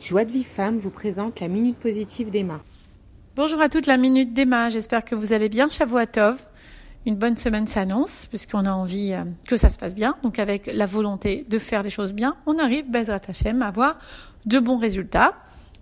Joie de vie femme vous présente la Minute Positive d'Emma. Bonjour à toute la Minute d'Emma, j'espère que vous allez bien, Shavuatov. Une bonne semaine s'annonce, puisqu'on a envie euh, que ça se passe bien. Donc avec la volonté de faire les choses bien, on arrive, Bezrat Hashem, à avoir de bons résultats,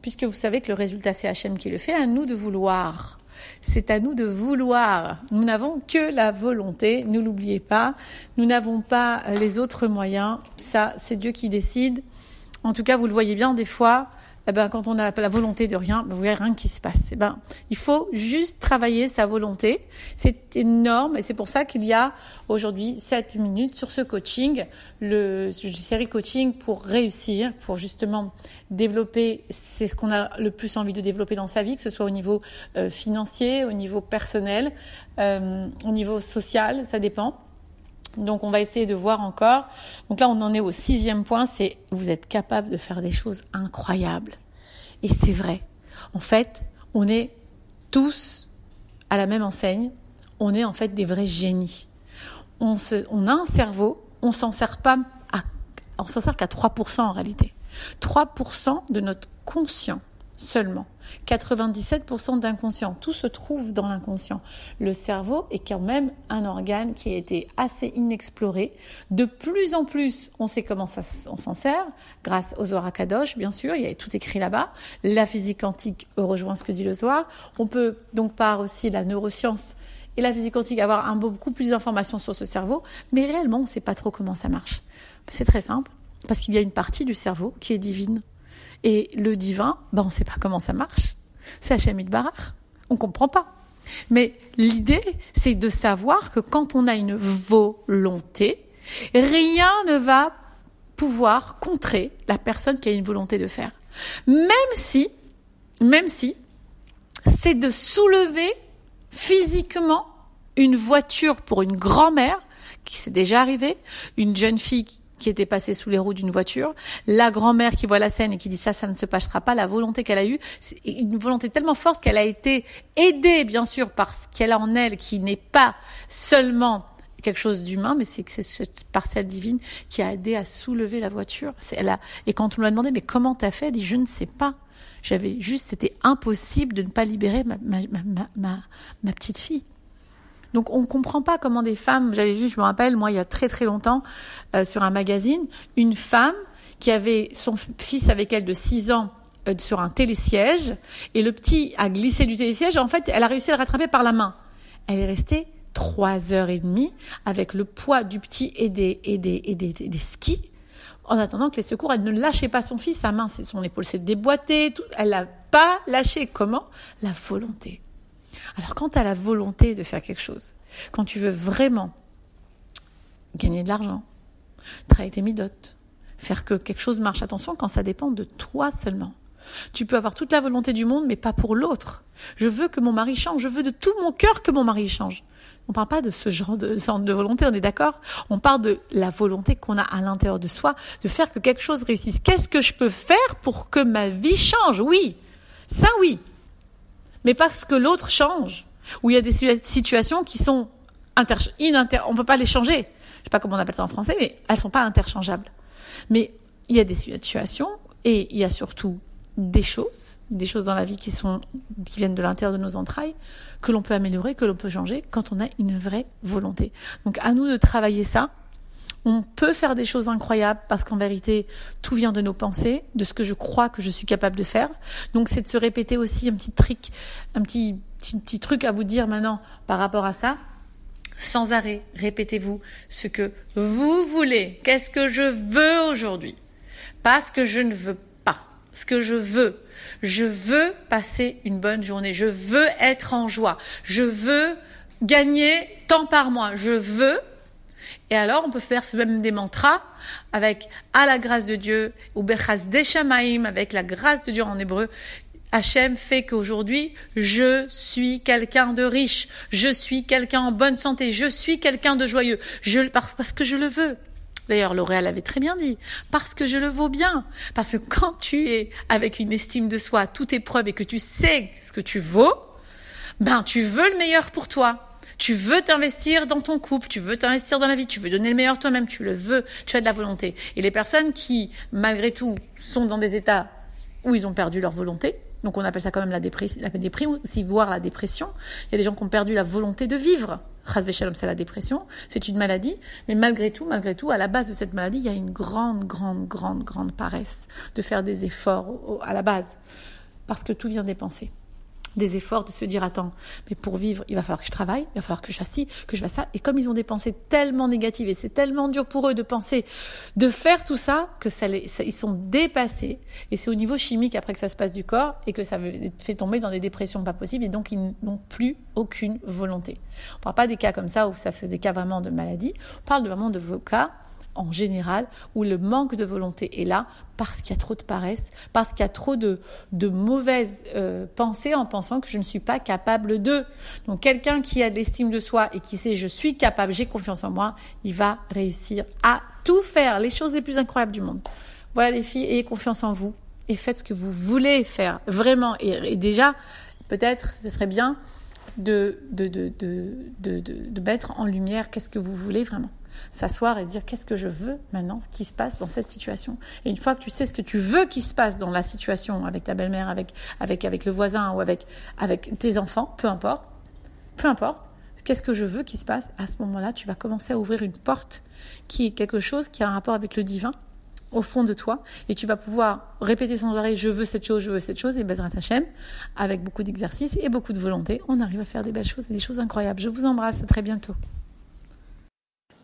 puisque vous savez que le résultat c'est Hashem qui le fait, à nous de vouloir. C'est à nous de vouloir. Nous n'avons que la volonté, ne l'oubliez pas. Nous n'avons pas les autres moyens. Ça, c'est Dieu qui décide. En tout cas, vous le voyez bien, des fois, eh ben, quand on n'a pas la volonté de rien, ben, vous voyez rien qui se passe. Eh ben, il faut juste travailler sa volonté. C'est énorme et c'est pour ça qu'il y a aujourd'hui 7 minutes sur ce coaching, le série coaching pour réussir, pour justement développer, c'est ce qu'on a le plus envie de développer dans sa vie, que ce soit au niveau euh, financier, au niveau personnel, euh, au niveau social, ça dépend. Donc on va essayer de voir encore. Donc là on en est au sixième point, c'est vous êtes capable de faire des choses incroyables. Et c'est vrai. En fait, on est tous à la même enseigne. On est en fait des vrais génies. On, a un cerveau, on s'en sert pas à, on s'en sert qu'à 3% en réalité. 3% de notre conscient seulement. 97% d'inconscient. Tout se trouve dans l'inconscient. Le cerveau est quand même un organe qui a été assez inexploré. De plus en plus, on sait comment ça, on s'en sert, grâce aux Zohar bien sûr, il y a tout écrit là-bas. La physique quantique rejoint ce que dit le Zohar. On peut donc par aussi la neuroscience et la physique quantique avoir un, beaucoup plus d'informations sur ce cerveau, mais réellement, on ne sait pas trop comment ça marche. C'est très simple, parce qu'il y a une partie du cerveau qui est divine et le divin, ben on ne sait pas comment ça marche. C'est Hachem Barach. On comprend pas. Mais l'idée, c'est de savoir que quand on a une volonté, rien ne va pouvoir contrer la personne qui a une volonté de faire. Même si, même si, c'est de soulever physiquement une voiture pour une grand-mère, qui s'est déjà arrivé, une jeune fille qui était passée sous les roues d'une voiture, la grand-mère qui voit la scène et qui dit ça, ça ne se passera pas, la volonté qu'elle a eue, une volonté tellement forte qu'elle a été aidée, bien sûr, par ce qu'elle a en elle, qui n'est pas seulement quelque chose d'humain, mais c'est que c'est cette partielle divine qui a aidé à soulever la voiture. Elle a, et quand on lui a demandé, mais comment t'as fait Elle dit, je ne sais pas. J'avais juste, c'était impossible de ne pas libérer ma petite fille. Donc on comprend pas comment des femmes, j'avais vu, je me rappelle, moi il y a très très longtemps, euh, sur un magazine, une femme qui avait son fils avec elle de 6 ans euh, sur un télésiège, et le petit a glissé du télésiège, en fait elle a réussi à le rattraper par la main. Elle est restée trois heures et demie avec le poids du petit et des, et des, et des, des, skis. En attendant que les secours, elle ne lâchait pas son fils, sa main, son épaule s'est déboîtée, tout, elle n'a pas lâché. Comment? La volonté. Alors quand tu as la volonté de faire quelque chose, quand tu veux vraiment gagner de l'argent, travailler tes midotes, faire que quelque chose marche, attention quand ça dépend de toi seulement. Tu peux avoir toute la volonté du monde, mais pas pour l'autre. Je veux que mon mari change, je veux de tout mon cœur que mon mari change. On ne parle pas de ce genre de, de volonté, on est d'accord? On parle de la volonté qu'on a à l'intérieur de soi, de faire que quelque chose réussisse. Qu'est-ce que je peux faire pour que ma vie change? Oui, ça oui mais parce que l'autre change, où il y a des situations qui sont inter, ininter, on peut pas les changer. Je sais pas comment on appelle ça en français, mais elles sont pas interchangeables. Mais il y a des situations et il y a surtout des choses, des choses dans la vie qui sont, qui viennent de l'intérieur de nos entrailles, que l'on peut améliorer, que l'on peut changer quand on a une vraie volonté. Donc à nous de travailler ça on peut faire des choses incroyables parce qu'en vérité, tout vient de nos pensées, de ce que je crois que je suis capable de faire. Donc, c'est de se répéter aussi un petit trick, un petit, petit, truc à vous dire maintenant par rapport à ça. Sans arrêt, répétez-vous ce que vous voulez. Qu'est-ce que je veux aujourd'hui? Pas ce que je ne veux pas. Ce que je veux. Je veux passer une bonne journée. Je veux être en joie. Je veux gagner tant par mois. Je veux et alors, on peut faire ce même des mantras avec à la grâce de Dieu, ou Bechaz Deshamaim, avec la grâce de Dieu en hébreu. Hachem fait qu'aujourd'hui, je suis quelqu'un de riche, je suis quelqu'un en bonne santé, je suis quelqu'un de joyeux, je, parce que je le veux. D'ailleurs, L'Oréal avait très bien dit, parce que je le vaux bien. Parce que quand tu es avec une estime de soi, toute épreuve et que tu sais ce que tu vaux, ben, tu veux le meilleur pour toi. Tu veux t'investir dans ton couple, tu veux t'investir dans la vie, tu veux donner le meilleur toi-même, tu le veux, tu as de la volonté. Et les personnes qui, malgré tout, sont dans des états ou ils ont perdu leur volonté. Donc on appelle ça quand même la dépression, la déprime, aussi voire la dépression. Il y a des gens qui ont perdu la volonté de vivre. Shalom, c'est la dépression. C'est une maladie. Mais malgré tout, malgré tout, à la base de cette maladie, il y a une grande, grande, grande, grande paresse de faire des efforts à la base. Parce que tout vient des pensées des efforts de se dire attends, mais pour vivre, il va falloir que je travaille, il va falloir que je fasse ci, que je fasse ça. Et comme ils ont des pensées tellement négatives et c'est tellement dur pour eux de penser, de faire tout ça, que ça, les, ils sont dépassés. Et c'est au niveau chimique après que ça se passe du corps et que ça fait tomber dans des dépressions pas possibles et donc ils n'ont plus aucune volonté. On parle pas des cas comme ça où ça c'est des cas vraiment de maladie. On parle vraiment de vos cas en général, où le manque de volonté est là parce qu'il y a trop de paresse, parce qu'il y a trop de, de mauvaises euh, pensées en pensant que je ne suis pas capable de. Donc quelqu'un qui a de l'estime de soi et qui sait je suis capable, j'ai confiance en moi, il va réussir à tout faire, les choses les plus incroyables du monde. Voilà les filles, ayez confiance en vous et faites ce que vous voulez faire, vraiment. Et, déjà, peut-être, ce serait bien de, de, de, de, de mettre en lumière qu'est-ce que vous voulez vraiment s'asseoir et dire qu'est-ce que je veux maintenant qui se passe dans cette situation? Et une fois que tu sais ce que tu veux qui se passe dans la situation avec ta belle-mère, avec, avec, avec le voisin ou avec, avec tes enfants, peu importe, peu importe, qu'est-ce que je veux qui se passe, à ce moment-là, tu vas commencer à ouvrir une porte qui est quelque chose qui a un rapport avec le divin au fond de toi et tu vas pouvoir répéter sans arrêt je veux cette chose, je veux cette chose et Bezrat Hashem avec beaucoup d'exercice et beaucoup de volonté, on arrive à faire des belles choses et des choses incroyables. Je vous embrasse, à très bientôt.